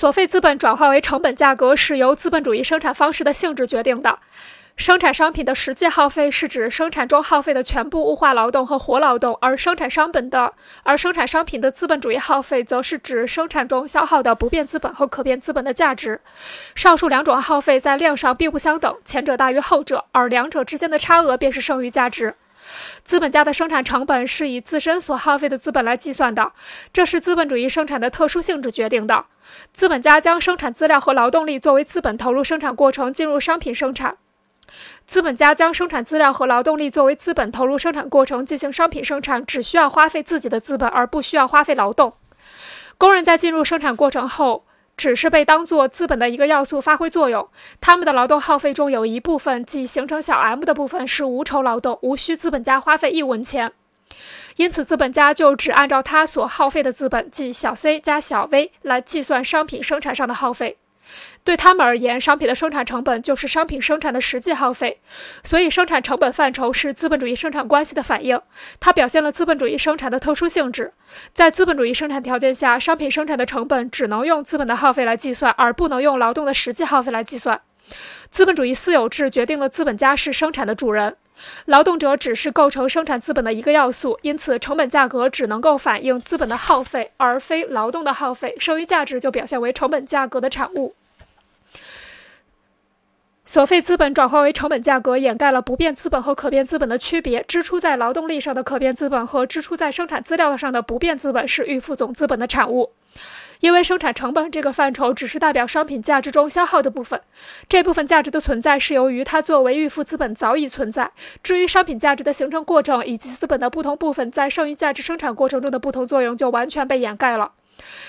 所费资本转化为成本价格是由资本主义生产方式的性质决定的。生产商品的实际耗费是指生产中耗费的全部物化劳动和活劳动，而生产商本的而生产商品的资本主义耗费则是指生产中消耗的不变资本和可变资本的价值。上述两种耗费在量上并不相等，前者大于后者，而两者之间的差额便是剩余价值。资本家的生产成本是以自身所耗费的资本来计算的，这是资本主义生产的特殊性质决定的。资本家将生产资料和劳动力作为资本投入生产过程，进入商品生产。资本家将生产资料和劳动力作为资本投入生产过程进行商品生产，只需要花费自己的资本，而不需要花费劳动。工人在进入生产过程后，只是被当做资本的一个要素发挥作用。他们的劳动耗费中有一部分，即形成小 m 的部分，是无酬劳动，无需资本家花费一文钱。因此，资本家就只按照他所耗费的资本，即小 c 加小 v 来计算商品生产上的耗费。对他们而言，商品的生产成本就是商品生产的实际耗费，所以生产成本范畴是资本主义生产关系的反应，它表现了资本主义生产的特殊性质。在资本主义生产条件下，商品生产的成本只能用资本的耗费来计算，而不能用劳动的实际耗费来计算。资本主义私有制决定了资本家是生产的主人，劳动者只是构成生产资本的一个要素，因此成本价格只能够反映资本的耗费，而非劳动的耗费。剩余价值就表现为成本价格的产物。所费资本转化为成本价格，掩盖了不变资本和可变资本的区别。支出在劳动力上的可变资本和支出在生产资料上的不变资本是预付总资本的产物。因为生产成本这个范畴只是代表商品价值中消耗的部分，这部分价值的存在是由于它作为预付资本早已存在。至于商品价值的形成过程以及资本的不同部分在剩余价值生产过程中的不同作用，就完全被掩盖了。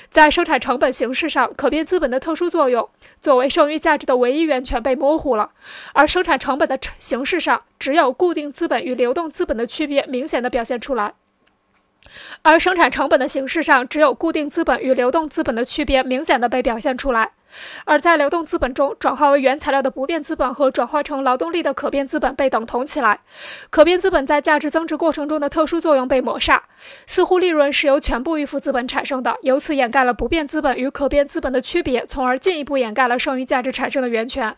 在生产成本形式上，可变资本的特殊作用作为剩余价值的唯一源泉被模糊了；而生产成本的形式上，只有固定资本与流动资本的区别明显的表现出来。而生产成本的形式上，只有固定资本与流动资本的区别明显的被表现出来。而在流动资本中，转化为原材料的不变资本和转化成劳动力的可变资本被等同起来，可变资本在价值增值过程中的特殊作用被抹杀，似乎利润是由全部预付资本产生的，由此掩盖了不变资本与可变资本的区别，从而进一步掩盖了剩余价值产生的源泉。